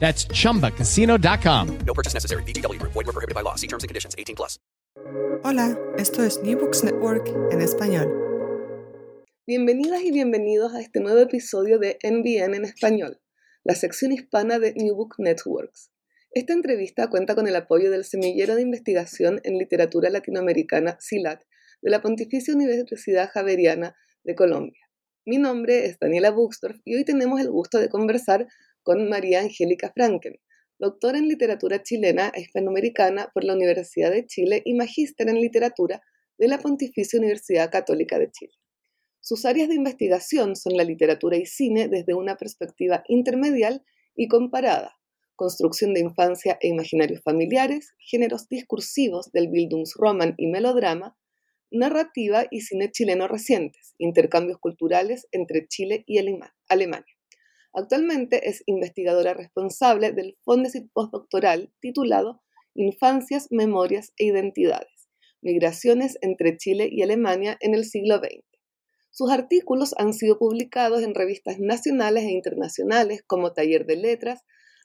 That's chumbacasino.com. No purchase necessary. VGW Group. Void were prohibited by law. See terms and conditions. 18 plus. Hola, esto es New Books Network en español. Bienvenidas y bienvenidos a este nuevo episodio de NBN en español, la sección hispana de New Book Networks. Esta entrevista cuenta con el apoyo del Semillero de Investigación en Literatura Latinoamericana, SILAT, de la Pontificia Universidad Javeriana de Colombia. Mi nombre es Daniela Buxdorf y hoy tenemos el gusto de conversar con María Angélica Franken, doctora en literatura chilena e hispanoamericana por la Universidad de Chile y magíster en literatura de la Pontificia Universidad Católica de Chile. Sus áreas de investigación son la literatura y cine desde una perspectiva intermedial y comparada, construcción de infancia e imaginarios familiares, géneros discursivos del Bildungsroman y melodrama, narrativa y cine chileno recientes, intercambios culturales entre Chile y Alemania. Actualmente es investigadora responsable del Fondesit Postdoctoral titulado Infancias, Memorias e Identidades, Migraciones entre Chile y Alemania en el siglo XX. Sus artículos han sido publicados en revistas nacionales e internacionales como Taller de Letras,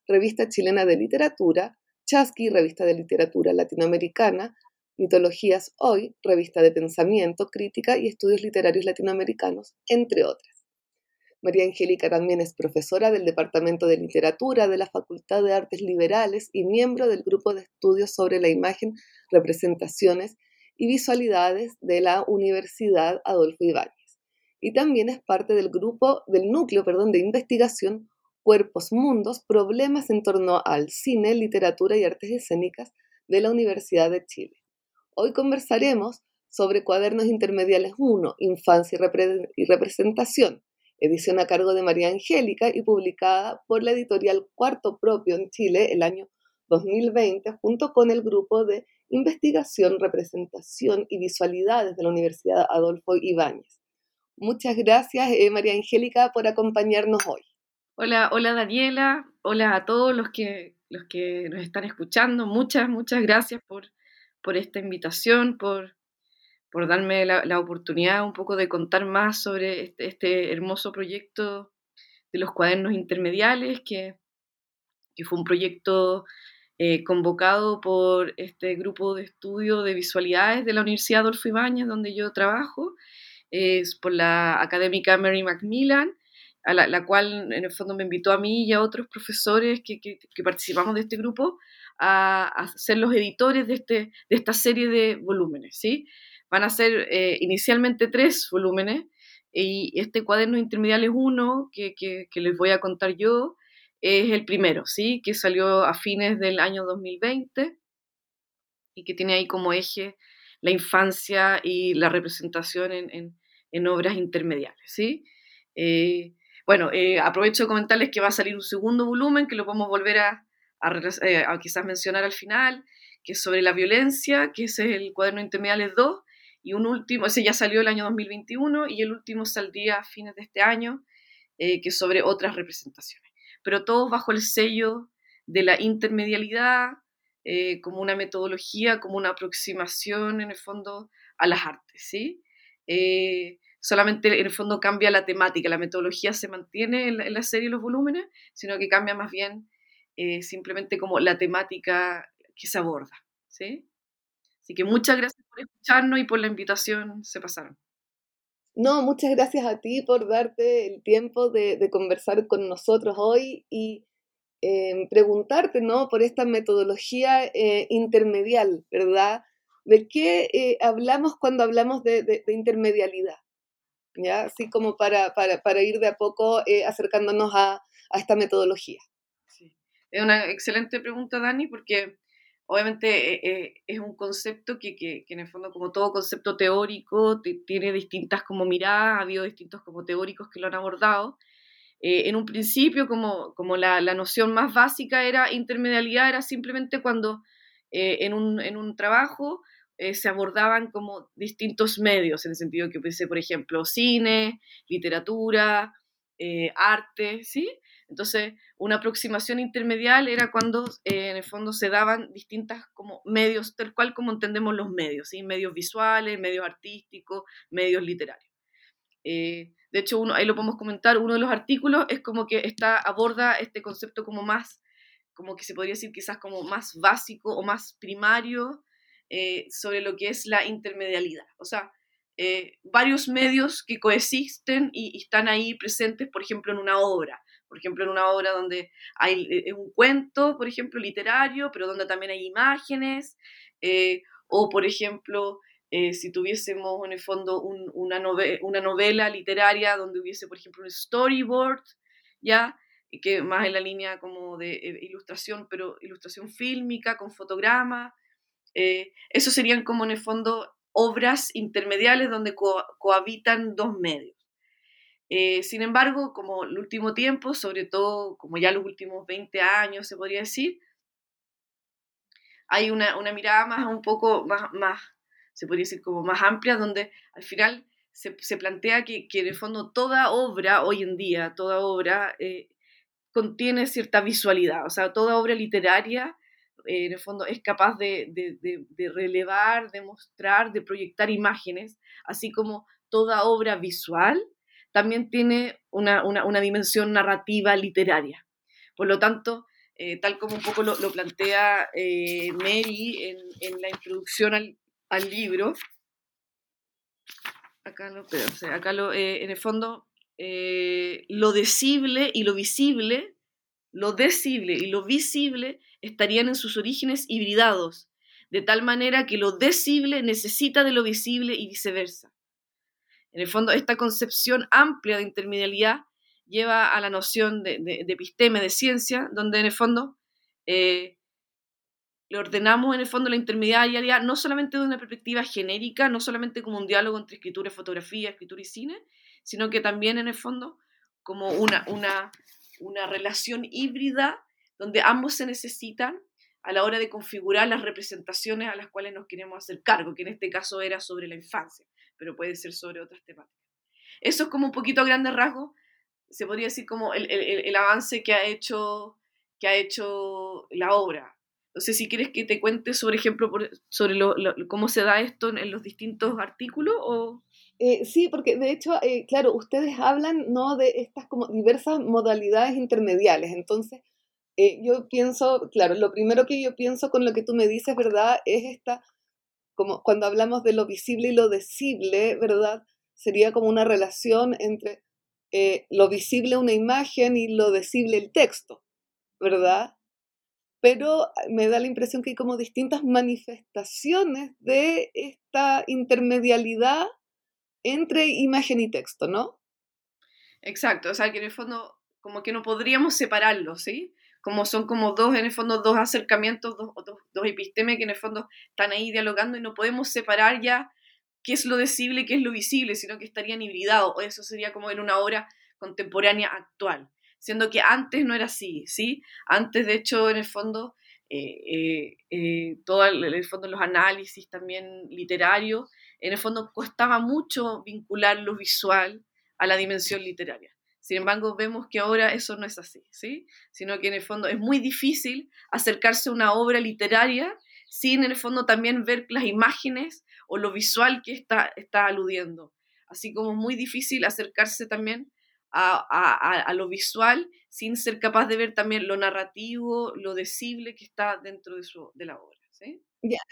Revista Chilena de Literatura, Chasqui, Revista de Literatura Latinoamericana, Mitologías Hoy, Revista de Pensamiento, Crítica y Estudios Literarios Latinoamericanos, entre otras. María Angélica también es profesora del Departamento de Literatura de la Facultad de Artes Liberales y miembro del Grupo de Estudios sobre la Imagen, Representaciones y Visualidades de la Universidad Adolfo Ibáñez. Y también es parte del grupo, del núcleo, perdón, de investigación Cuerpos Mundos, Problemas en torno al cine, literatura y artes escénicas de la Universidad de Chile. Hoy conversaremos sobre Cuadernos Intermediales 1, Infancia y Representación, edición a cargo de María Angélica y publicada por la editorial Cuarto Propio en Chile el año 2020, junto con el grupo de investigación, representación y visualidades de la Universidad Adolfo Ibáñez. Muchas gracias, eh, María Angélica, por acompañarnos hoy. Hola, hola Daniela, hola a todos los que, los que nos están escuchando. Muchas, muchas gracias por, por esta invitación, por, por darme la, oportunidad un poco de contar más sobre este, este, hermoso proyecto de los cuadernos intermediales, que, que fue un proyecto eh, convocado por este grupo de estudio de visualidades de la Universidad Adolfo Ibáñez, donde yo trabajo, es por la académica Mary Macmillan, a la, cual en el fondo me invitó a mí y a otros profesores que, que, que participamos de este grupo a, a, ser los editores de, este, de esta serie de volúmenes, ¿sí? Van a ser eh, inicialmente tres volúmenes y este cuaderno intermedial es uno que, que, les voy a contar yo, es el primero, ¿sí? Que salió a fines del año 2020 y que tiene ahí como eje la infancia y la representación en, en, en obras intermediales, ¿sí? Eh, bueno, eh, aprovecho de comentarles que va a salir un segundo volumen que lo podemos volver a, a, a, quizás mencionar al final, que es sobre la violencia, que ese es el cuaderno intermediales 2, y un último, ese ya salió el año 2021 y el último saldría a fines de este año, eh, que es sobre otras representaciones. Pero todos bajo el sello de la intermedialidad, eh, como una metodología, como una aproximación en el fondo a las artes, ¿sí? Eh, solamente en el fondo cambia la temática, la metodología se mantiene en la, serie y los volúmenes, sino que cambia más bien simplemente como la temática que se aborda, ¿sí? Así que muchas gracias por escucharnos y por la invitación, se pasaron. No, muchas gracias a ti por darte el tiempo de, conversar con nosotros hoy y em, preguntarte, ¿no? Por esta metodología eh, intermedial, ¿verdad? ¿De qué eh, hablamos cuando hablamos de, intermedialidad? ¿Ya? Así como para, para, ir de a poco eh, acercándonos a, a, esta metodología. Sí. Es una excelente pregunta, Dani, porque obviamente es un concepto que, que, que, en el fondo, como todo concepto teórico, tiene distintas como miradas, ha habido distintos como teóricos que lo han abordado, eh, en un principio, como, como la, la, noción más básica era intermedialidad, era simplemente cuando eh, en, un, en, un, trabajo eh, se abordaban como distintos medios, en el sentido que, pensé, por ejemplo, cine, literatura, arte, ¿sí? Entonces, una aproximación intermedial era cuando en el fondo se daban distintas como medios, tal cual como entendemos los medios, ¿sí? medios visuales, medios artísticos, medios literarios. De hecho, uno, ahí lo podemos comentar, uno de los artículos es como que está, aborda este concepto como más, como que se podría decir quizás como más básico o más primario eh, sobre lo que es la intermedialidad. O sea, eh, varios medios que coexisten y, están ahí presentes, por ejemplo, en una obra. Por ejemplo, en una obra donde hay eh, un cuento, por ejemplo, literario, pero donde también hay imágenes, o por ejemplo, eh, si tuviésemos en el fondo una, una, novela literaria donde hubiese, por ejemplo, un storyboard, ¿ya? Que más en la línea como de eh, ilustración, pero ilustración fílmica, con fotograma. Eh, eso serían como en el fondo obras intermediales donde cohabitan dos medios. Sin embargo, como el último tiempo, sobre todo como ya los últimos 20 años se podría decir, hay una, una mirada más un poco más, más se podría decir como más amplia, donde al final se, se plantea que, que, en el fondo toda obra hoy en día, toda obra eh, contiene cierta visualidad, o sea, toda obra literaria eh, en el fondo es capaz de, de, de, relevar, de mostrar, de proyectar imágenes, así como toda obra visual también tiene una, una, dimensión narrativa literaria. Por lo tanto, eh, tal como un poco lo, plantea Mary en, la introducción al, al libro, acá, lo, acá lo, eh, en el fondo, eh, lo decible y lo visible, lo decible y lo visible estarían en sus orígenes hibridados, de tal manera que lo decible necesita de lo visible y viceversa. En el fondo, esta concepción amplia de intermedialidad lleva a la noción de, de, episteme, de ciencia, donde en el fondo eh, le ordenamos en el fondo la intermediariedad no solamente de una perspectiva genérica, no solamente como un diálogo entre escritura y fotografía, escritura y cine, sino que también en el fondo como una, una relación híbrida donde ambos se necesitan a la hora de configurar las representaciones a las cuales nos queremos hacer cargo, que en este caso era sobre la infancia, pero puede ser sobre otras temáticas. Eso es como un poquito a grandes rasgos, se podría decir como el, el, el avance que ha hecho que ha hecho la obra. Sé si quieres que te cuente, sobre ejemplo, sobre cómo se da esto en, los distintos artículos o... Eh, sí, porque de hecho, eh, claro, ustedes hablan ¿no? de estas como diversas modalidades intermediales. Entonces, eh, yo pienso, claro, lo primero que yo pienso con lo que tú me dices, ¿verdad? Es esta, como cuando hablamos de lo visible y lo decible, ¿verdad? Sería como una relación entre lo visible una imagen y lo decible el texto, ¿verdad? pero me da la impresión que hay como distintas manifestaciones de esta intermedialidad entre imagen y texto, ¿no? Exacto, o sea que en el fondo como que no podríamos separarlos, ¿sí? Como son como dos, en el fondo, dos acercamientos, dos, dos, epistemes que en el fondo están ahí dialogando y no podemos separar ya qué es lo decible y qué es lo visible, sino que estarían hibridados, o eso sería como en una obra contemporánea actual siendo que antes no era así, ¿sí? Antes, de hecho, en el fondo, eh, eh, eh, todo el, fondo los análisis también literarios, en el fondo costaba mucho vincular lo visual a la dimensión literaria. Sin embargo, vemos que ahora eso no es así, ¿sí? Sino que en el fondo es muy difícil acercarse a una obra literaria sin en el fondo también ver las imágenes o lo visual que está, está aludiendo. Así como es muy difícil acercarse también a, lo visual sin ser capaz de ver también lo narrativo, lo decible que está dentro de, su, de la obra.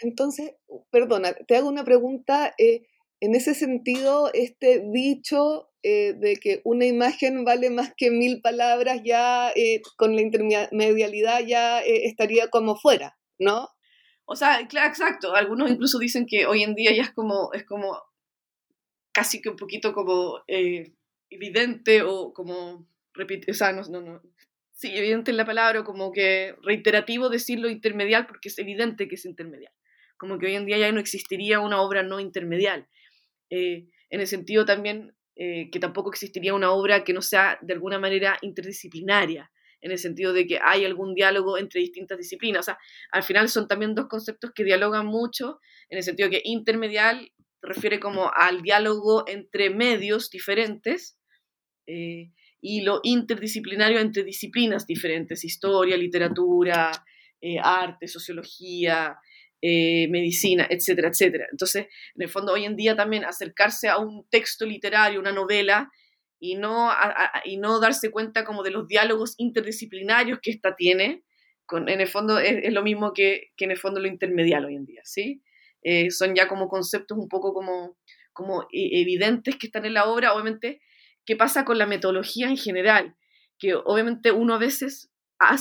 entonces, perdona, te hago una pregunta. Eh, en ese sentido, este dicho eh, de que una imagen vale más que mil palabras, ya eh, con la intermedialidad ya eh, estaría como fuera, ¿no? O sea, claro, exacto. Algunos incluso dicen que hoy en día ya es como, es como casi que un poquito como evidente o como, repite, o sea, no, no, no, sí, evidente en la palabra, o como que reiterativo decirlo intermedial porque es evidente que es intermedial. Como que hoy en día ya no existiría una obra no intermedial. en el sentido también eh, que tampoco existiría una obra que no sea de alguna manera interdisciplinaria, en el sentido de que hay algún diálogo entre distintas disciplinas. O sea, al final son también dos conceptos que dialogan mucho, en el sentido que intermedial refiere como al diálogo entre medios diferentes eh, y lo interdisciplinario entre disciplinas diferentes, historia, literatura, eh, arte, sociología, eh, medicina, etcétera, etcétera. Entonces, en el fondo, hoy en día también acercarse a un texto literario, una novela, y no, y no darse cuenta como de los diálogos interdisciplinarios que ésta tiene, en el fondo es, lo mismo que, que, en el fondo lo intermedial hoy en día, ¿sí? Eh, son ya como conceptos un poco como, como e, evidentes que están en la obra, obviamente, ¿qué pasa con la metodología en general? Que obviamente uno a veces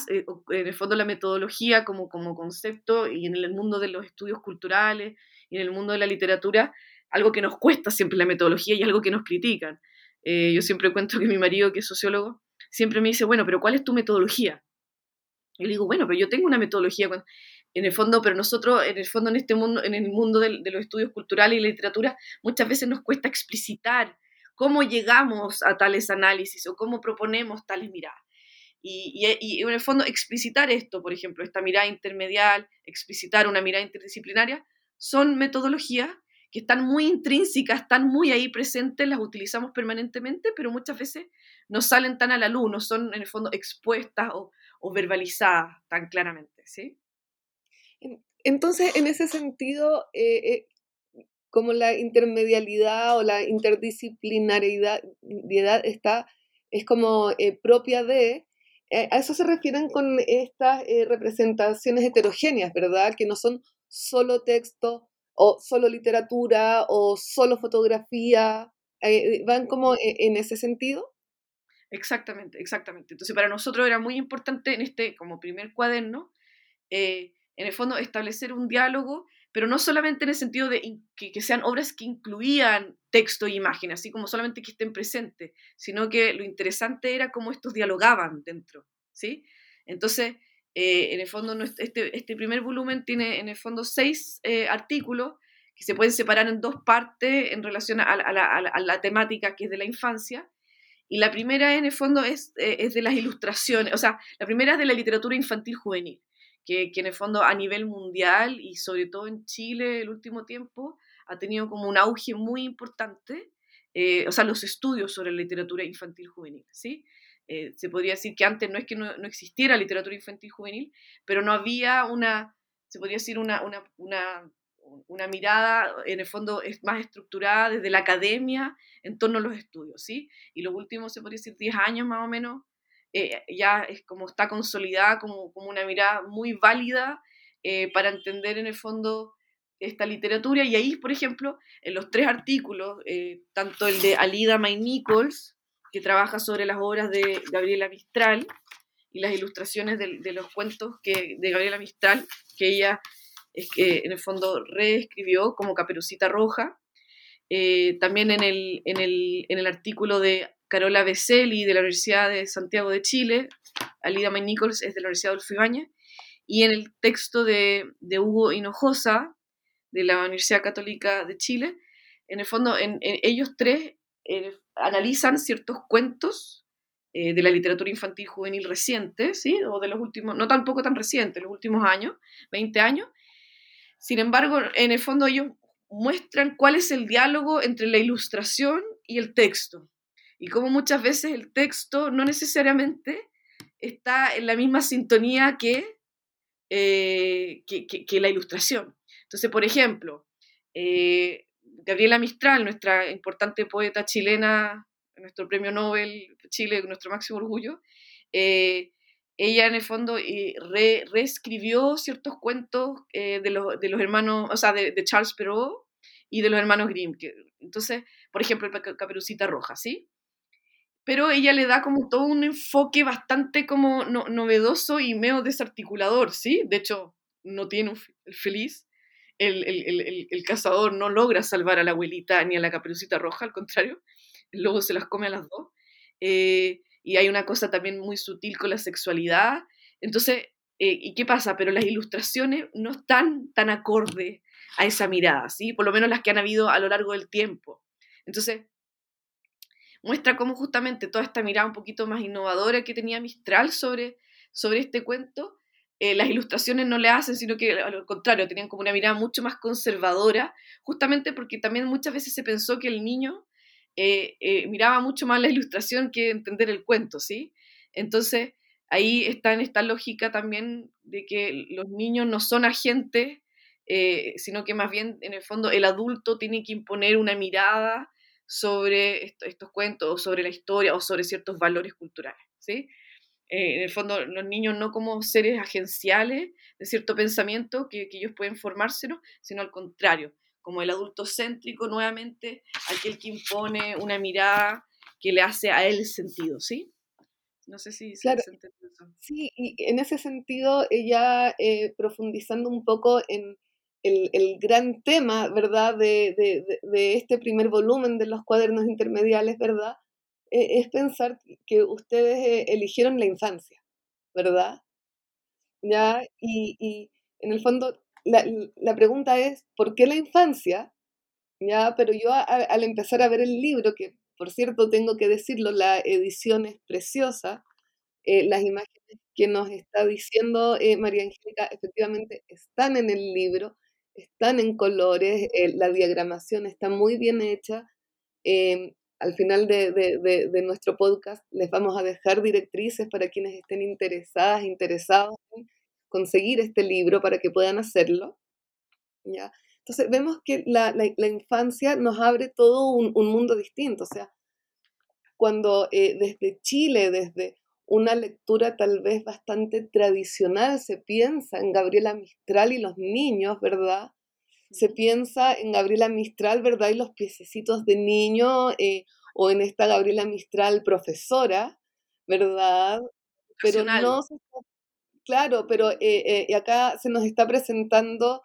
eh, en el fondo la metodología como, como concepto y en el mundo de los estudios culturales y en el mundo de la literatura, algo que nos cuesta siempre la metodología y algo que nos critican. Eh, yo siempre cuento que mi marido, que es sociólogo, siempre me dice, bueno, pero ¿cuál es tu metodología? Y le digo, bueno, pero yo tengo una metodología. En el fondo, pero nosotros, en el fondo, en este mundo, en el mundo de, de los estudios culturales y literatura, muchas veces nos cuesta explicitar cómo llegamos a tales análisis o cómo proponemos tales miradas. Y, en el fondo explicitar esto, por ejemplo, esta mirada intermedial, explicitar una mirada interdisciplinaria, son metodologías que están muy intrínsecas, están muy ahí presentes, las utilizamos permanentemente, pero muchas veces no salen tan a la luz, no son en el fondo expuestas o, verbalizadas tan claramente, ¿sí? Entonces, en ese sentido, eh, eh, como la intermedialidad o la interdisciplinariedad está, es como eh, propia de, a eso se refieren con estas eh, representaciones heterogéneas, ¿verdad? Que no son solo texto o solo literatura o solo fotografía, eh, van como en ese sentido. Exactamente, exactamente. Entonces para nosotros era muy importante en este como primer cuaderno, en el fondo establecer un diálogo pero no solamente en el sentido de que, sean obras que incluían texto e imagen, así como solamente que estén presentes, sino que lo interesante era cómo estos dialogaban dentro, ¿sí? Entonces, eh, en el fondo, este, este, primer volumen tiene en el fondo seis eh, artículos que se pueden separar en dos partes en relación a, la, temática que es de la infancia. Y la primera, en el fondo, es, eh, es de las ilustraciones, o sea, la primera es de la literatura infantil juvenil que, en el fondo a nivel mundial y sobre todo en Chile el último tiempo ha tenido como un auge muy importante, eh, o sea, los estudios sobre literatura infantil juvenil, ¿sí? Eh, se podría decir que antes no es que no, existiera literatura infantil juvenil, pero no había una, se podría decir una, una, una, una mirada en el fondo más estructurada desde la academia en torno a los estudios, ¿sí? Y los últimos, se podría decir, 10 años más o menos, eh, ya es como está consolidada como, como una mirada muy válida eh, para entender en el fondo esta literatura. Y ahí, por ejemplo, en los tres artículos, eh, tanto el de Alida May Nichols, que trabaja sobre las obras de Gabriela Mistral, y las ilustraciones de, los cuentos que, de Gabriela Mistral, que ella es que en el fondo reescribió como Caperucita Roja. también en el, en, el, en el artículo de Carola Becelli de la Universidad de Santiago de Chile, Alida May Nichols es de la Universidad de Ibañez, y en el texto de, Hugo Hinojosa de la Universidad Católica de Chile, en el fondo en, ellos tres eh, analizan ciertos cuentos eh, de la literatura infantil juvenil reciente, ¿sí? o de los últimos, no tampoco tan recientes, los últimos años, 20 años. Sin embargo, en el fondo ellos muestran cuál es el diálogo entre la ilustración y el texto y como muchas veces el texto no necesariamente está en la misma sintonía eh, que, que, la ilustración. Entonces, por ejemplo, eh, Gabriela Mistral, nuestra importante poeta chilena, nuestro premio Nobel Chile, nuestro máximo orgullo, eh, ella en el fondo reescribió ciertos cuentos de, los, de, los, hermanos, o sea, de, Charles Perrault y de los hermanos Grimm. Que, entonces, por ejemplo, el Caperucita Roja, ¿sí? Pero ella le da como todo un enfoque bastante como novedoso y medio desarticulador, ¿sí? De hecho, no tiene un el feliz, el, el, el, cazador no logra salvar a la abuelita ni a la caperucita roja, al contrario, el lobo se las come a las dos. Eh, y hay una cosa también muy sutil con la sexualidad. Entonces, eh, ¿y qué pasa? Pero las ilustraciones no están tan acorde a esa mirada, ¿sí? Por lo menos las que han habido a lo largo del tiempo. Entonces, muestra cómo justamente toda esta mirada un poquito más innovadora que tenía Mistral sobre, sobre este cuento, eh, las ilustraciones no le hacen, sino que al contrario, tenían como una mirada mucho más conservadora, justamente porque también muchas veces se pensó que el niño eh, eh, miraba mucho más la ilustración que entender el cuento, ¿sí? Entonces, ahí está en esta lógica también de que los niños no son agentes, sino que más bien, en el fondo, el adulto tiene que imponer una mirada sobre estos cuentos, o sobre la historia, o sobre ciertos valores culturales, ¿sí? Eh, en el fondo, los niños no como seres agenciales de cierto pensamiento que, que ellos pueden formárselo, sino al contrario, como el adulto céntrico, nuevamente, aquel que impone una mirada que le hace a él sentido, ¿sí? No sé si claro, se entiende eso. Sí, y en ese sentido, ella eh, profundizando un poco en el, el gran tema, ¿verdad?, de, de, de, este primer volumen de los cuadernos intermediales, ¿verdad?, e, es pensar que ustedes eh, eligieron la infancia, ¿verdad? ¿Ya? Y, y en el fondo, la, la, pregunta es, ¿por qué la infancia? ¿Ya? Pero yo al empezar a ver el libro, que por cierto tengo que decirlo, la edición es preciosa, eh, las imágenes que nos está diciendo eh, María Angélica efectivamente están en el libro, están en colores, la diagramación está muy bien hecha. Em, al final de, nuestro podcast les vamos a dejar directrices para quienes estén interesadas, interesados en conseguir este libro para que puedan hacerlo. ¿ya? Entonces vemos que la, infancia nos abre todo un, mundo distinto. O sea, cuando eh, desde Chile, desde una lectura tal vez bastante tradicional, se piensa en Gabriela Mistral y los niños, ¿verdad? se piensa en Gabriela Mistral, ¿verdad? Y los piececitos de niño, eh, o en esta Gabriela Mistral profesora, ¿verdad? Pero no claro, pero eh, eh, acá se nos está presentando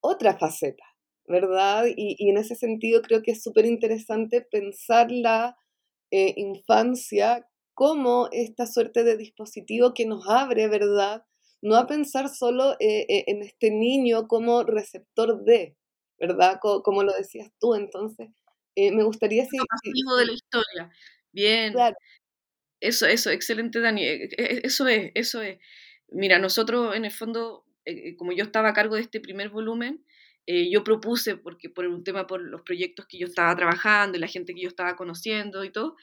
otra faceta, ¿verdad? Y, y, en ese sentido creo que es súper interesante pensar la infancia como esta suerte de dispositivo que nos abre, ¿verdad? no a pensar solo eh, eh, en este niño como receptor de, ¿verdad? Como, lo decías tú, entonces, eh, me gustaría... Si, de la historia, bien. Eso, eso, excelente, Dani. E, e, eso es, eso es. Mira, nosotros en el fondo, como yo estaba a cargo de este primer volumen, yo propuse, porque por un tema, por los proyectos que yo estaba trabajando y la gente que yo estaba conociendo y todo,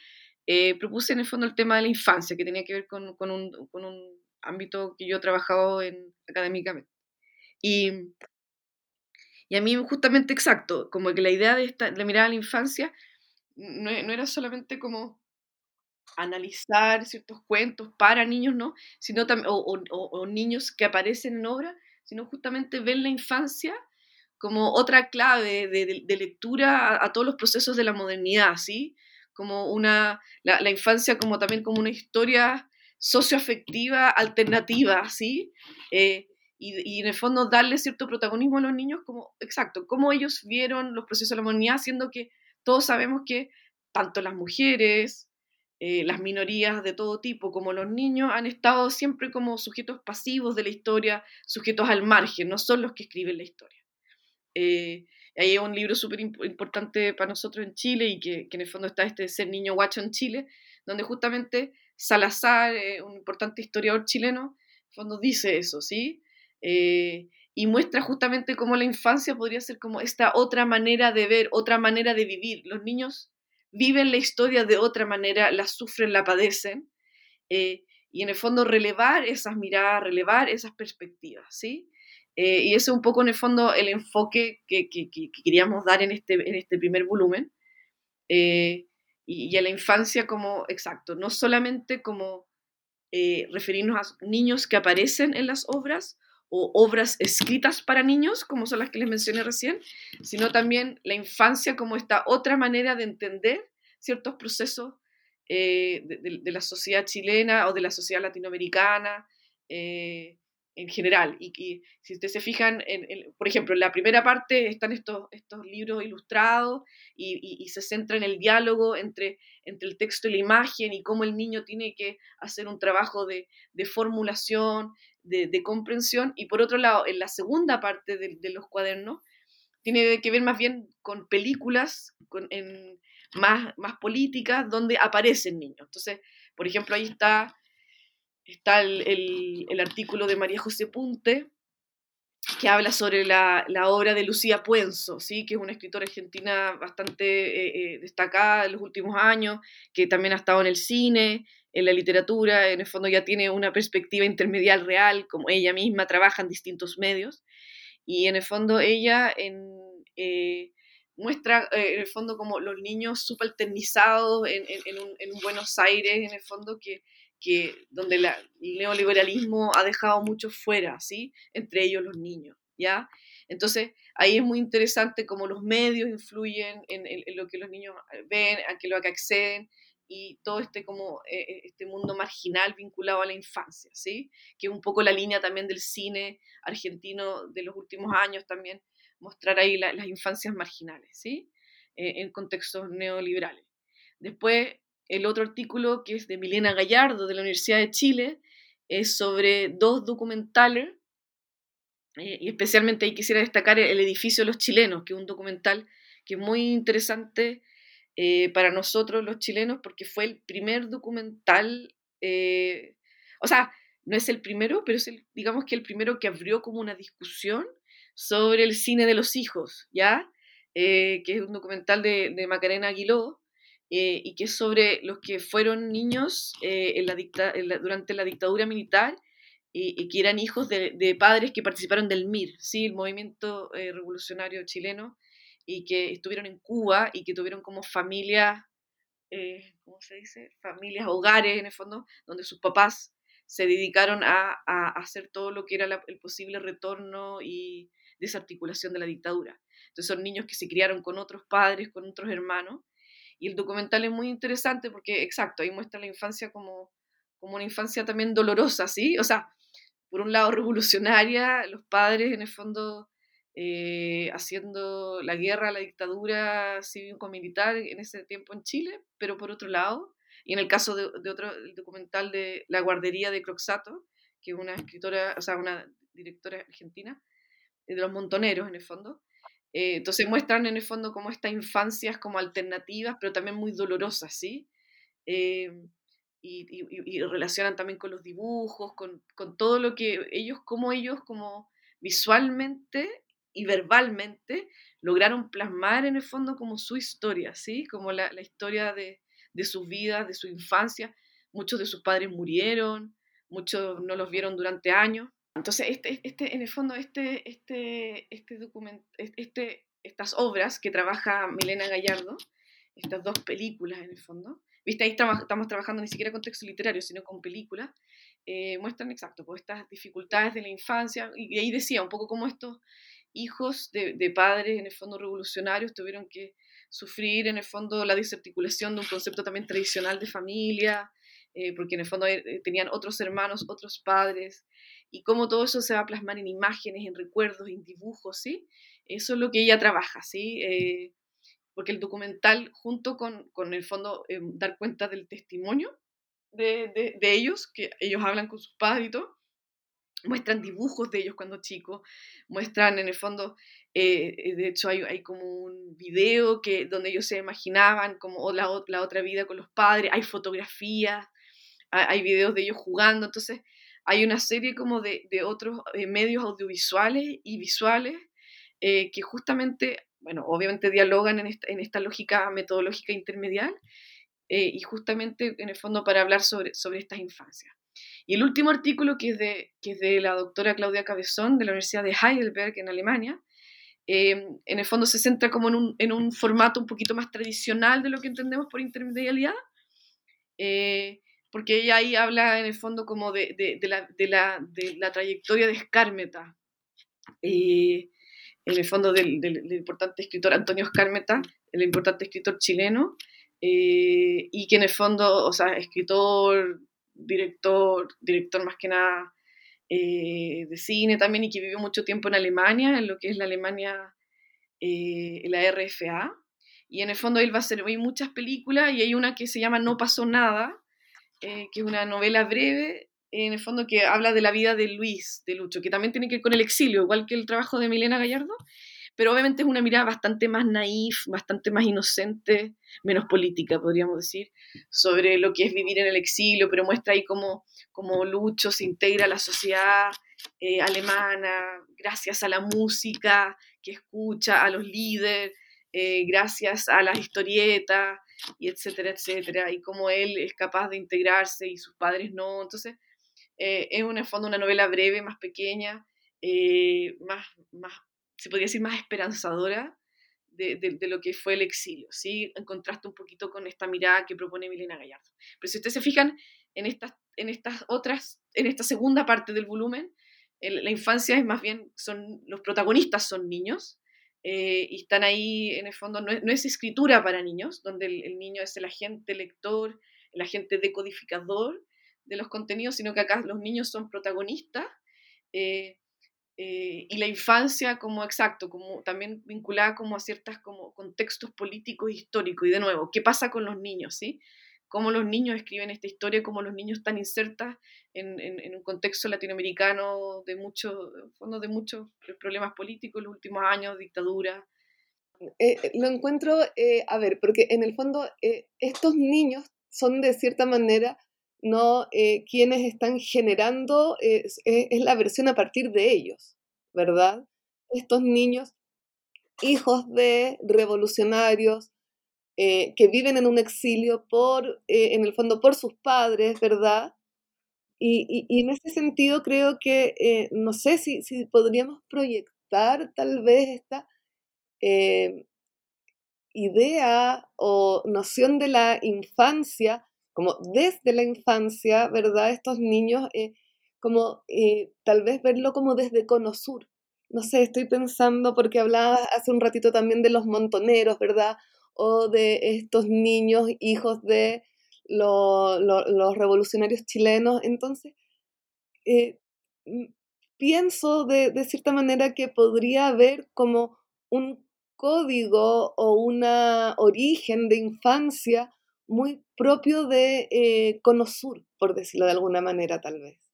propuse en el fondo el tema de la infancia, que tenía que ver con, un, ámbito que yo he trabajado en, académicamente. Y, y a mí justamente exacto, como que la idea de, esta, de mirar a la infancia no, no, era solamente como analizar ciertos cuentos para niños, ¿no? Sino también, o, niños que aparecen en obra, sino justamente ver la infancia como otra clave de, de, lectura a, a, todos los procesos de la modernidad, ¿sí? Como una, la, la infancia como también como una historia socioafectiva alternativa, ¿sí? Eh, y, en el fondo darle cierto protagonismo a los niños, como, exacto, cómo ellos vieron los procesos de la humanidad, siendo que todos sabemos que tanto las mujeres, eh, las minorías de todo tipo, como los niños, han estado siempre como sujetos pasivos de la historia, sujetos al margen, no son los que escriben la historia. Eh, ahí hay un libro súper importante para nosotros en Chile y que, en el fondo está este Ser Niño Guacho en Chile, donde justamente Salazar, eh, un importante historiador chileno, fondo dice eso, ¿sí? Eh, y muestra justamente cómo la infancia podría ser como esta otra manera de ver, otra manera de vivir. Los niños viven la historia de otra manera, la sufren, la padecen, eh, y en el fondo relevar esas miradas, relevar esas perspectivas, ¿sí? Y ese es un poco en el fondo el enfoque que, que, que queríamos dar en este, en este primer volumen. Y, a la infancia como, exacto, no solamente como eh, referirnos a niños que aparecen en las obras o obras escritas para niños, como son las que les mencioné recién, sino también la infancia como esta otra manera de entender ciertos procesos eh, de, la sociedad chilena o de la sociedad latinoamericana eh, en general. Y, si ustedes se fijan, en, por ejemplo, en la primera parte están estos, estos libros ilustrados y, se centra en el diálogo entre, entre el texto y la imagen y cómo el niño tiene que hacer un trabajo de, formulación, de, comprensión. Y por otro lado, en la segunda parte de, los cuadernos, tiene que ver más bien con películas en, más, más políticas donde aparecen niños. Entonces, por ejemplo, ahí está está el, artículo de María José Punte, que habla sobre la, obra de Lucía Puenzo, ¿sí? que es una escritora argentina bastante eh, eh, destacada en los últimos años, que también ha estado en el cine, en la literatura, en el fondo ya tiene una perspectiva intermedial real, como ella misma trabaja en distintos medios, y en el fondo ella eh, muestra en el fondo como los niños subalternizados en, en, en, Buenos Aires, en el fondo que que, donde el neoliberalismo ha dejado muchos fuera, ¿sí? Entre ellos los niños, ¿ya? Entonces, ahí es muy interesante cómo los medios influyen en, lo que los niños ven, a lo que acceden, y todo este, como, eh, eh, este mundo marginal vinculado a la infancia, ¿sí? Que es un poco la línea también del cine argentino de los últimos años también, mostrar ahí las infancias marginales, ¿sí? Eh, en contextos neoliberales. Después, el otro artículo, que es de Milena Gallardo, de la Universidad de Chile, es sobre dos documentales, eh, y especialmente ahí quisiera destacar El edificio de los chilenos, que es un documental que es muy interesante eh, para nosotros los chilenos, porque fue el primer documental, eh, o sea, no es el primero, pero es el, digamos que el primero que abrió como una discusión sobre el cine de los hijos, ¿ya? que es un documental de, de Macarena Aguiló, eh, y que es sobre los que fueron niños eh, durante la dictadura militar y, que eran hijos de, padres que participaron del MIR, ¿sí? el movimiento eh, revolucionario chileno, y que estuvieron en Cuba y que tuvieron como familia, ¿cómo se dice? Familias, hogares en el fondo, donde sus papás se dedicaron a hacer todo lo que era el posible retorno y desarticulación de la dictadura. Entonces son niños que se criaron con otros padres, con otros hermanos, y el documental es muy interesante porque, exacto, ahí muestra la infancia como, como una infancia también dolorosa, ¿sí? O sea, por un lado revolucionaria, los padres en el fondo eh, haciendo la guerra la dictadura cívico-militar en ese tiempo en Chile, pero por otro lado, y en el caso de, otro el documental de La guardería de Croxato, que es una escritora, o sea, una directora argentina, de los montoneros en el fondo, eh, entonces muestran en el fondo como estas infancias como alternativas, pero también muy dolorosas, ¿sí? Eh, y, relacionan también con los dibujos, con, todo lo que ellos, como ellos, como visualmente y verbalmente, lograron plasmar en el fondo como su historia, ¿sí? Como la, la historia de, de sus vidas, de su infancia. Muchos de sus padres murieron, muchos no los vieron durante años. Entonces, este, este, en el fondo, este, este, este este, estas obras que trabaja Milena Gallardo, estas dos películas en el fondo, viste, ahí estamos, estamos trabajando ni siquiera con texto literario, sino con películas, eh, muestran exacto, pues estas dificultades de la infancia, y ahí decía un poco cómo estos hijos de, de, padres en el fondo revolucionarios tuvieron que sufrir en el fondo la desarticulación de un concepto también tradicional de familia, eh, porque en el fondo eh, tenían otros hermanos, otros padres, y cómo todo eso se va a plasmar en imágenes, en recuerdos, en dibujos, ¿sí? Eso es lo que ella trabaja, ¿sí? Eh, porque el documental, junto con, con el fondo, dar cuenta del testimonio de, de, ellos, que ellos hablan con sus padres y todo, muestran dibujos de ellos cuando chicos, muestran en el fondo, de hecho hay, hay, como un video que, donde ellos se imaginaban como la, la otra vida con los padres, hay fotografías, hay videos de ellos jugando, entonces hay una serie como de, de otros eh, medios audiovisuales y visuales eh, que justamente, bueno, obviamente dialogan en esta, en esta lógica metodológica intermedial eh, y justamente en el fondo para hablar sobre, sobre estas infancias. Y el último artículo que es, de, que es de la doctora Claudia Cabezón de la Universidad de Heidelberg en Alemania, en el fondo se centra como en un, en un, formato un poquito más tradicional de lo que entendemos por intermedialidad, eh, porque ella ahí habla en el fondo como de, de, la, de la, trayectoria de Escármeta, en el fondo del, del, importante escritor Antonio Escármeta, el importante escritor chileno, eh, y que en el fondo, o sea, escritor, director, director más que nada eh, de cine también y que vivió mucho tiempo en Alemania, en lo que es la Alemania, eh, la RFA. Y en el fondo él va a hacer hay muchas películas y hay una que se llama No pasó nada, que es una novela breve, en el fondo que habla de la vida de Luis, de Lucho, que también tiene que ver con el exilio, igual que el trabajo de Milena Gallardo, pero obviamente es una mirada bastante más naif, bastante más inocente, menos política, podríamos decir, sobre lo que es vivir en el exilio, pero muestra ahí cómo, cómo Lucho se integra a la sociedad eh, alemana gracias a la música que escucha, a los líderes, eh, gracias a las historietas, y etcétera, etcétera, y cómo él es capaz de integrarse y sus padres no. Entonces, eh, es en fondo una novela breve, más pequeña, más, más se podría decir, más esperanzadora de, de, lo que fue el exilio, ¿sí? En contraste un poquito con esta mirada que propone Milena Gallardo. Pero si ustedes se fijan en estas, en estas otras, en esta segunda parte del volumen, la infancia es más bien, son, los protagonistas son niños, eh, y están ahí, en el fondo, no es, no es escritura para niños, donde el, niño es el agente lector, el agente decodificador de los contenidos, sino que acá los niños son protagonistas, eh, eh, y la infancia como exacto, como también vinculada como a ciertos como contextos políticos históricos. Y de nuevo, ¿qué pasa con los niños? ¿sí? Cómo los niños escriben esta historia, cómo los niños están insertas en, un contexto latinoamericano de, mucho, fondo de muchos problemas políticos en los últimos años, dictadura. Eh, eh, lo encuentro, a ver, porque en el fondo estos niños son de cierta manera no eh, quienes están generando, es, la versión a partir de ellos, ¿verdad? Estos niños, hijos de revolucionarios, eh, que viven en un exilio por, eh, en el fondo, por sus padres, ¿verdad? Y, y, en ese sentido creo que, no sé si, si, podríamos proyectar tal vez esta idea o noción de la infancia como desde la infancia, ¿verdad? Estos niños, eh, como eh, tal vez verlo como desde Cono Sur. No sé, estoy pensando porque hablaba hace un ratito también de los montoneros, ¿verdad? O de estos niños hijos de los revolucionarios chilenos. Entonces, eh, mm, pienso de, cierta manera que podría haber como un código o un origen de infancia muy propio de eh, Cono Sur, por decirlo de alguna manera, tal vez.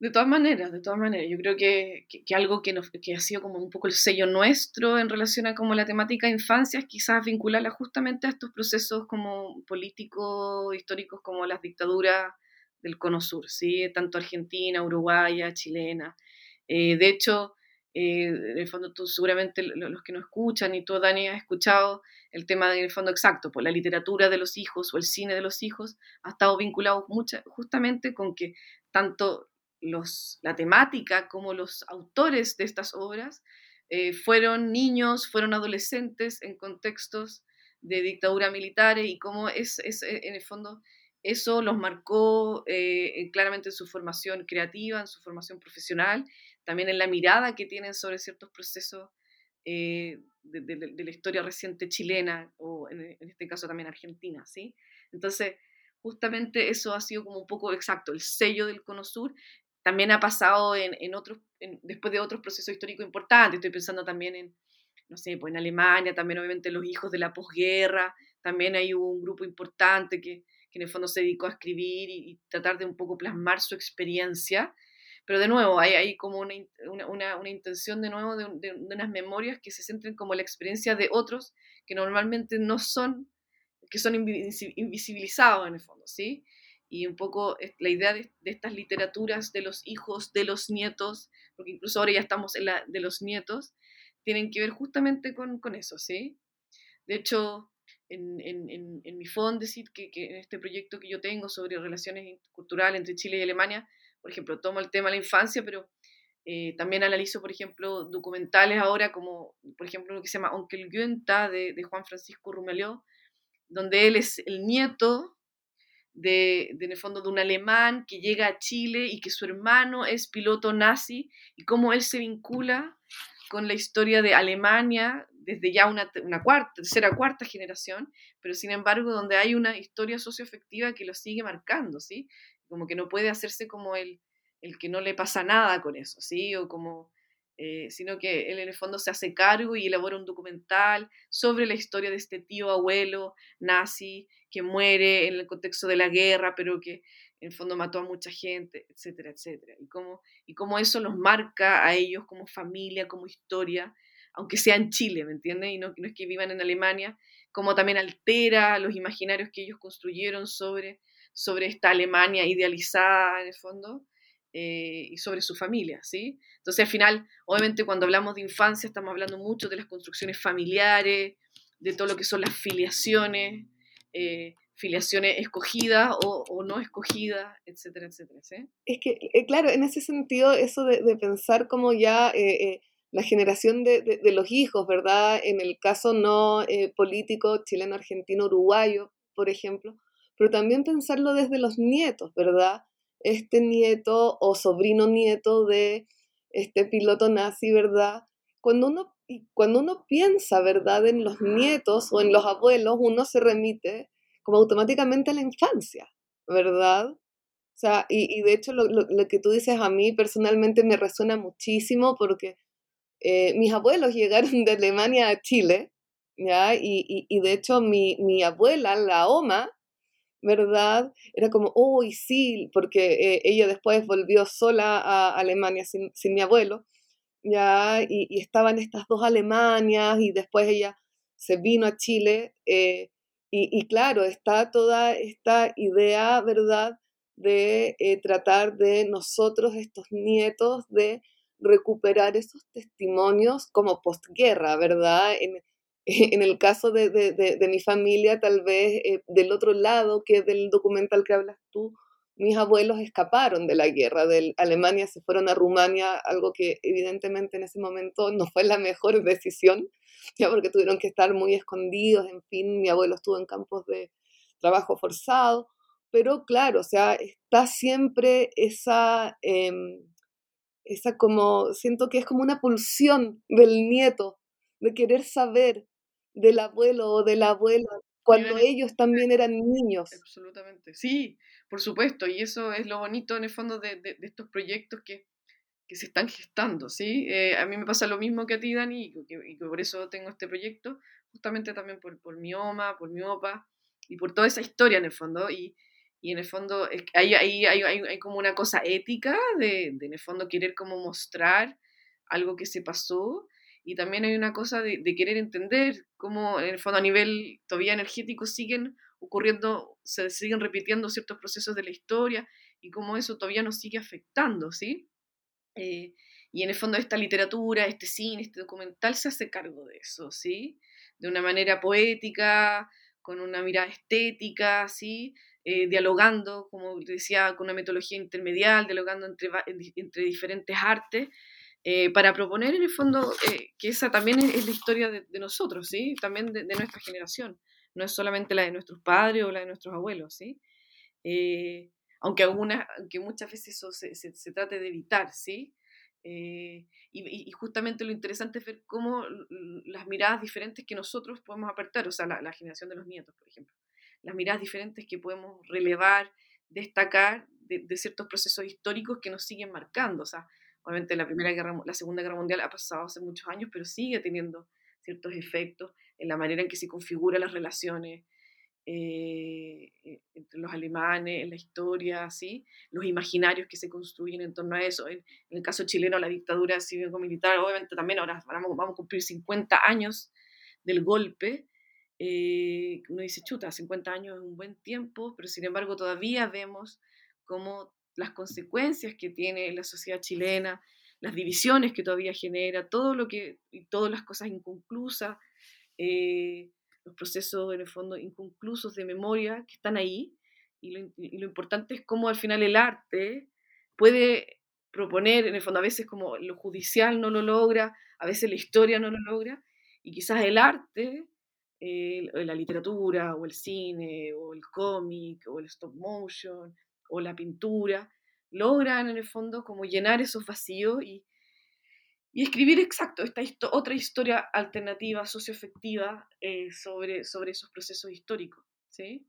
De todas maneras, de todas maneras. Yo creo que, que, algo que, nos, que ha sido como un poco el sello nuestro en relación a como la temática de infancia es quizás vincularla justamente a estos procesos como políticos, históricos, como las dictaduras del Cono Sur, ¿sí? tanto argentina, uruguaya, chilena. Eh, de hecho, eh, en el fondo tú seguramente los que no escuchan y tú Dani has escuchado el tema del fondo exacto, pues la literatura de los hijos o el cine de los hijos ha estado vinculado mucha, justamente con que tanto los, la temática como los autores de estas obras eh, fueron niños, fueron adolescentes en contextos de dictadura militar y cómo es, es en el fondo eso los marcó eh, claramente en su formación creativa, en su formación profesional, también en la mirada que tienen sobre ciertos procesos eh, de, la historia reciente chilena o en, este caso también argentina, ¿sí? Entonces, justamente eso ha sido como un poco exacto, el sello del Cono Sur. También ha pasado en, otros, después de otros procesos históricos importantes, estoy pensando también en, no sé, pues en Alemania, también obviamente los hijos de la posguerra, también hay un grupo importante que, que en el fondo se dedicó a escribir y, tratar de un poco plasmar su experiencia. Pero de nuevo, hay, hay como una, una, una, intención de nuevo de, de, unas memorias que se centren como la experiencia de otros que normalmente no son, que son invisibilizados en el fondo, ¿sí? Y un poco la idea de, de, estas literaturas de los hijos, de los nietos, porque incluso ahora ya estamos en la de los nietos, tienen que ver justamente con, con eso, ¿sí? De hecho, en, en, en, mi fondo, decir que, que, en este proyecto que yo tengo sobre relaciones culturales entre Chile y Alemania, por ejemplo, tomo el tema de la infancia, pero eh, también analizo, por ejemplo, documentales ahora, como por ejemplo uno que se llama Onkel Günther de, de Juan Francisco Rumelió, donde él es el nieto de, de, en el fondo, de un alemán que llega a Chile y que su hermano es piloto nazi y cómo él se vincula con la historia de Alemania desde ya una, una cuarta, tercera, cuarta generación, pero sin embargo donde hay una historia socioafectiva que lo sigue marcando, ¿sí? Como que no puede hacerse como el, el que no le pasa nada con eso, ¿sí? O como, eh, sino que él en el fondo se hace cargo y elabora un documental sobre la historia de este tío abuelo nazi que muere en el contexto de la guerra, pero que en el fondo mató a mucha gente, etcétera, etcétera. Y cómo, y cómo eso los marca a ellos como familia, como historia, aunque sea en Chile, ¿me entiendes? Y no, es que vivan en Alemania, como también altera los imaginarios que ellos construyeron sobre, sobre esta Alemania idealizada en el fondo. Eh, y sobre su familia, ¿sí? Entonces al final, obviamente cuando hablamos de infancia estamos hablando mucho de las construcciones familiares, de todo lo que son las filiaciones, eh, filiaciones escogidas o, no escogidas, etcétera, etcétera. ¿sí? Es que, eh, claro, en ese sentido, eso de, pensar como ya eh, eh, la generación de, de, los hijos, ¿verdad? En el caso no político chileno, argentino, uruguayo, por ejemplo, pero también pensarlo desde los nietos, ¿verdad? Este nieto o sobrino nieto de este piloto nazi, ¿verdad? Cuando uno, cuando uno piensa, ¿verdad?, en los nietos o en los abuelos, uno se remite como automáticamente a la infancia, ¿verdad? O sea, y, de hecho lo, que tú dices a mí personalmente me resuena muchísimo porque eh, mis abuelos llegaron de Alemania a Chile, ¿ya? Y, de hecho mi, mi, abuela, la OMA, ¿verdad? Era como, uy, sí, porque eh, ella después volvió sola a Alemania sin, sin mi abuelo, ¿ya? Y, estaban estas dos Alemanias y después ella se vino a Chile. Eh, y, claro, está toda esta idea, ¿verdad?, de eh, tratar de nosotros, estos nietos, de recuperar esos testimonios como postguerra, ¿verdad? en el caso de, de, de, mi familia, tal vez eh, del otro lado que del documental que hablas tú, mis abuelos escaparon de la guerra, de Alemania se fueron a Rumania, algo que evidentemente en ese momento no fue la mejor decisión, ya porque tuvieron que estar muy escondidos, en fin, mi abuelo estuvo en campos de trabajo forzado, pero claro, o sea, está siempre esa, em, esa como, siento que es como una pulsión del nieto, de querer saber del abuelo o de la abuela, cuando ellos también eran niños. Absolutamente, sí, por supuesto, y eso es lo bonito en el fondo de, de estos proyectos que que se están gestando, ¿sí? Eh, a mí me pasa lo mismo que a ti, Dani, y que, por eso tengo este proyecto, justamente también por, por mi OMA, por mi OPA, y por toda esa historia en el fondo, y, y en el fondo hay, hay, hay, hay, como una cosa ética de, de, en el fondo querer como mostrar algo que se pasó, y también hay una cosa de, querer entender cómo en el fondo a nivel todavía energético siguen ocurriendo, se siguen repitiendo ciertos procesos de la historia, y cómo eso todavía nos sigue afectando, ¿sí? Eh, y en el fondo esta literatura, este cine, este documental se hace cargo de eso, ¿sí? De una manera poética, con una mirada estética, ¿sí? Eh, dialogando, como decía, con una metodología intermedial, dialogando entre, entre diferentes artes, eh, para proponer en el fondo que esa también es, la historia de, nosotros, ¿sí? También de, nuestra generación, no es solamente la de nuestros padres o la de nuestros abuelos, ¿sí? aunque, algunas, aunque muchas veces eso se, se, trate de evitar, ¿sí? Eh, y, justamente lo interesante es ver cómo las miradas diferentes que nosotros podemos apertar, o sea, la, generación de los nietos, por ejemplo, las miradas diferentes que podemos relevar, destacar de, ciertos procesos históricos que nos siguen marcando, o sea, obviamente la, primera guerra, la Segunda Guerra Mundial ha pasado hace muchos años, pero sigue teniendo ciertos efectos en la manera en que se configuran las relaciones, eh, eh, entre los alemanes, en la historia, ¿sí? los imaginarios que se construyen en torno a eso. En, el caso chileno, la dictadura cívico-militar, obviamente también ahora vamos, vamos, a cumplir 50 años del golpe. Eh, uno dice, chuta, 50 años es un buen tiempo, pero sin embargo todavía vemos cómo las consecuencias que tiene la sociedad chilena, las divisiones que todavía genera, todo lo que, y todas las cosas inconclusas, eh, los procesos en el fondo inconclusos de memoria que están ahí y lo, importante es cómo al final el arte puede proponer, en el fondo a veces como lo judicial no lo logra, a veces la historia no lo logra y quizás el arte, la literatura o el cine o el cómic o el stop motion o la pintura logran en el fondo como llenar esos vacíos y, y escribir exacto esta otra historia alternativa, socioafectiva eh, sobre, sobre esos procesos históricos. ¿sí?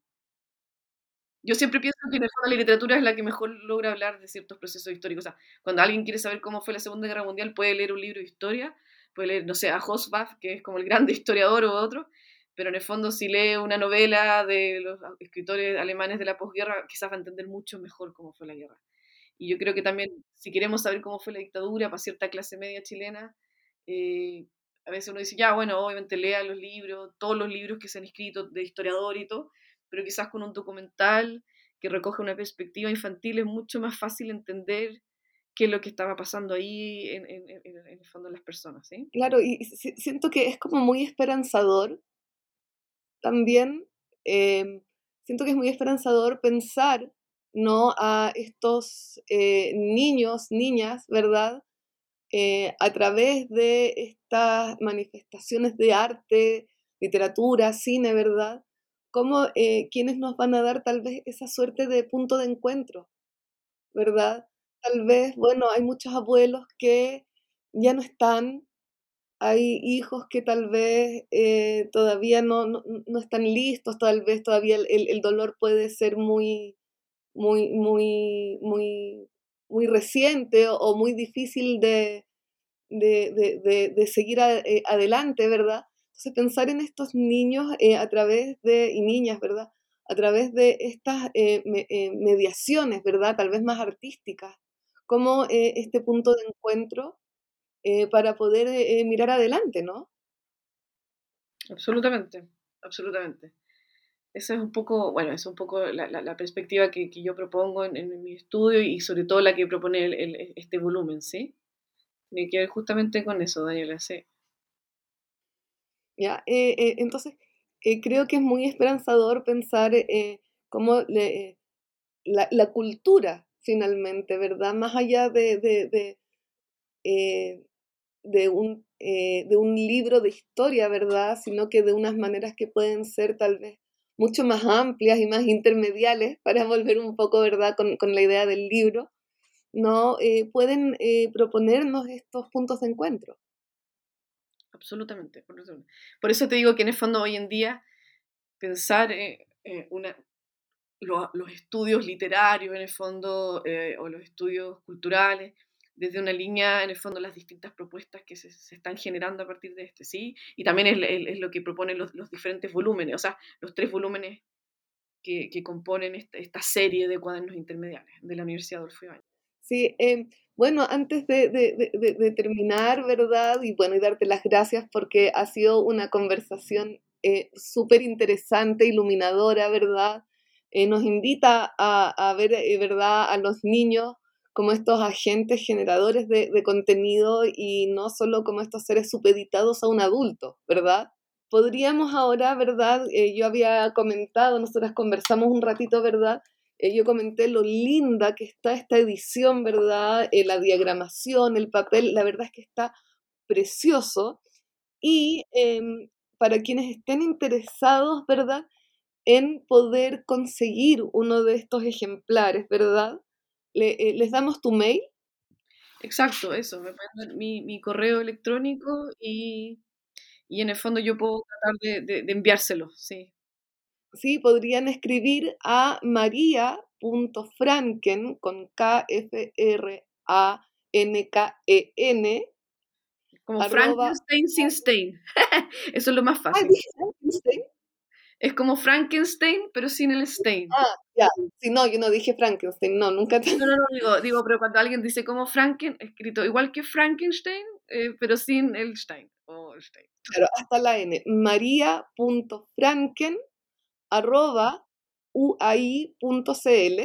Yo siempre pienso que en el fondo la literatura es la que mejor logra hablar de ciertos procesos históricos. O cuando alguien quiere saber cómo fue la Segunda Guerra Mundial, puede leer un libro de historia, puede leer, no sé, a Hosbach, que es como el grande historiador o otro, pero en el fondo si lee una novela de los escritores alemanes de la posguerra, quizás va a entender mucho mejor cómo fue la guerra. Y yo creo que también, si queremos saber cómo fue la dictadura para cierta clase media chilena, eh, a veces uno dice, ya, bueno, obviamente lea los libros, todos los libros que se han escrito de historiador y todo, pero quizás con un documental que recoge una perspectiva infantil es mucho más fácil entender qué es lo que estaba pasando ahí en, en- en- el fondo de las personas, ¿sí? Claro, y si- siento que es como muy esperanzador también, em, siento que es muy esperanzador pensar, ¿no? A estos eh, niños, niñas, ¿verdad? Eh, a través de estas manifestaciones de arte, literatura, cine, ¿verdad? Como eh, quienes nos van a dar tal vez esa suerte de punto de encuentro, ¿verdad? Tal vez, bueno, hay muchos abuelos que ya no están, hay hijos que tal vez eh, todavía no, no, no están listos, tal vez todavía el, el- dolor puede ser muy, muy, muy, muy, muy reciente o, muy difícil de, de, de- de- seguir eh, adelante, ¿verdad? Entonces pensar en estos niños eh, a través de, y niñas, ¿verdad? A través de estas me- mediaciones, ¿verdad? Tal vez más artísticas, como este punto de encuentro eh, para poder eh, eh, mirar adelante, ¿no? Absolutamente, absolutamente. Esa es un poco, bueno, es un poco la, la- la perspectiva que, que yo propongo en, en mi estudio y sobre todo la que propone el- el- este volumen, ¿sí? Tiene que ver justamente con eso, Daniela, sí. ¿ya? Eh, eh, entonces, eh, creo que es muy esperanzador pensar cómo le- la, la cultura, finalmente, ¿verdad? Más allá de, de, de, de un, eh, de un libro de historia, ¿verdad? Sino que de unas maneras que pueden ser tal vez mucho más amplias y más intermediales, para volver un poco, ¿verdad?, con, con la idea del libro, ¿no? Eh, pueden eh, proponernos estos puntos de encuentro. Absolutamente. Por eso, te digo que en el fondo hoy en día pensar eh, una, lo- los estudios literarios en el fondo o los estudios culturales desde una línea, en el fondo, las distintas propuestas que se, se están generando a partir de este, ¿sí? Y también es, es- es lo que proponen los, los diferentes volúmenes, o sea, los tres volúmenes que, que componen esta, esta serie de cuadernos intermediales de la Universidad Adolfo Ibáñez. Sí, eh, bueno, antes de, de- de- de- de terminar, ¿verdad? Y bueno, y darte las gracias porque ha sido una conversación eh, súper interesante, iluminadora, ¿verdad? Eh, nos invita a, a ver, eh, ¿verdad?, a los niños como estos agentes generadores de, contenido y no solo como estos seres supeditados a un adulto, ¿verdad? Podríamos ahora, ¿verdad? Eh, yo había comentado, nosotras conversamos un ratito, ¿verdad? Eh, yo comenté lo linda que está esta edición, ¿verdad? Eh, la diagramación, el papel, la verdad es que está precioso. Y em, para quienes estén interesados, ¿verdad? En poder conseguir uno de estos ejemplares, ¿verdad? Le- eh, les damos tu mail. Exacto, eso, me dar mi, mi correo electrónico y, y en el fondo yo puedo tratar de, de, de enviárselo, sí. Sí, podrían escribir a maria.franken con K F R A N K E N. Como Arroba- Frankenstein sin Stein. Eso es lo más Ah, fácil. Frankenstein. Es como Frankenstein, pero sin el Stein. Ah, ya. Si no, yo no dije Frankenstein, no, nunca te... No, no, no, digo, digo, pero cuando alguien dice como Franken, escrito igual que Frankenstein, eh, pero sin el Stein. O el Stein. Claro, hasta la N. María.franken arroba uai.cl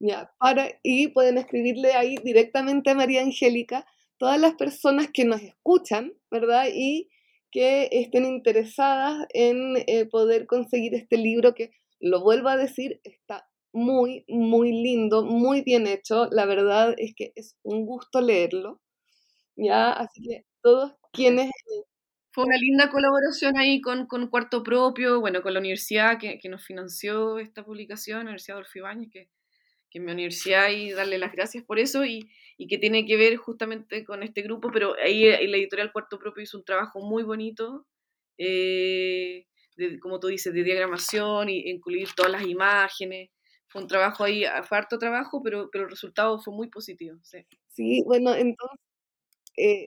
ya, para, y pueden escribirle ahí directamente a María Angélica todas las personas que nos escuchan, ¿verdad? Y que estén interesadas en eh, poder conseguir este libro que, lo vuelvo a decir, está muy, muy lindo, muy bien hecho. La verdad es que es un gusto leerlo, ¿ya? Así que todos quienes Fue una linda colaboración ahí con, con Cuarto Propio, bueno, con la universidad que, que nos financió esta publicación, la Universidad Ibáñez, que, que en mi universidad y darle las gracias por eso y, y que tiene que ver justamente con este grupo, pero ahí la editorial Cuarto Propio hizo un trabajo muy bonito, eh, como tú dices, de diagramación y incluir todas las imágenes. Fue un trabajo ahí, fue harto trabajo, pero, pero el resultado fue muy positivo. Sí, sí bueno, entonces, eh,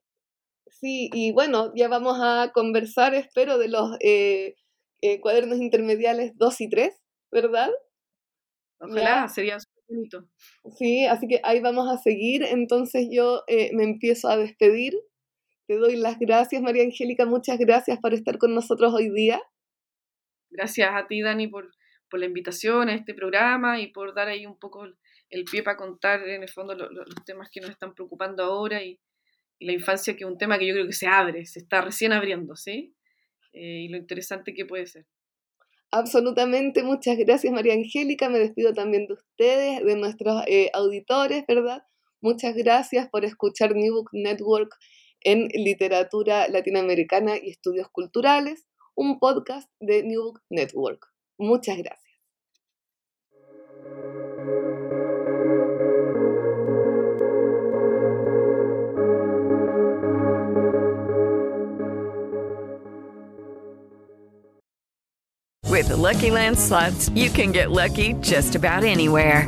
sí, y bueno, ya vamos a conversar, espero, de los eh, cuadernos intermediales 2 y 3, ¿verdad? Ojalá, sería bonito. Sí, así que ahí vamos a seguir. Entonces yo eh, me empiezo a despedir. Te doy las gracias, María Angélica. Muchas gracias por estar con nosotros hoy día. Gracias a ti, Dani, por, por la invitación a este programa y por dar ahí un poco el, pie para contar en el fondo los temas que nos están preocupando ahora y, la infancia, que es un tema que yo creo que se abre, se está recién abriendo, ¿sí? Eh, y lo interesante que puede ser. Absolutamente, muchas gracias María Angélica. Me despido también de ustedes, de nuestros eh, auditores, ¿verdad? Muchas gracias por escuchar New Book Network en literatura latinoamericana y estudios culturales, un podcast de New Network. Muchas gracias. With the Lucky Land slots, you can get lucky just about anywhere.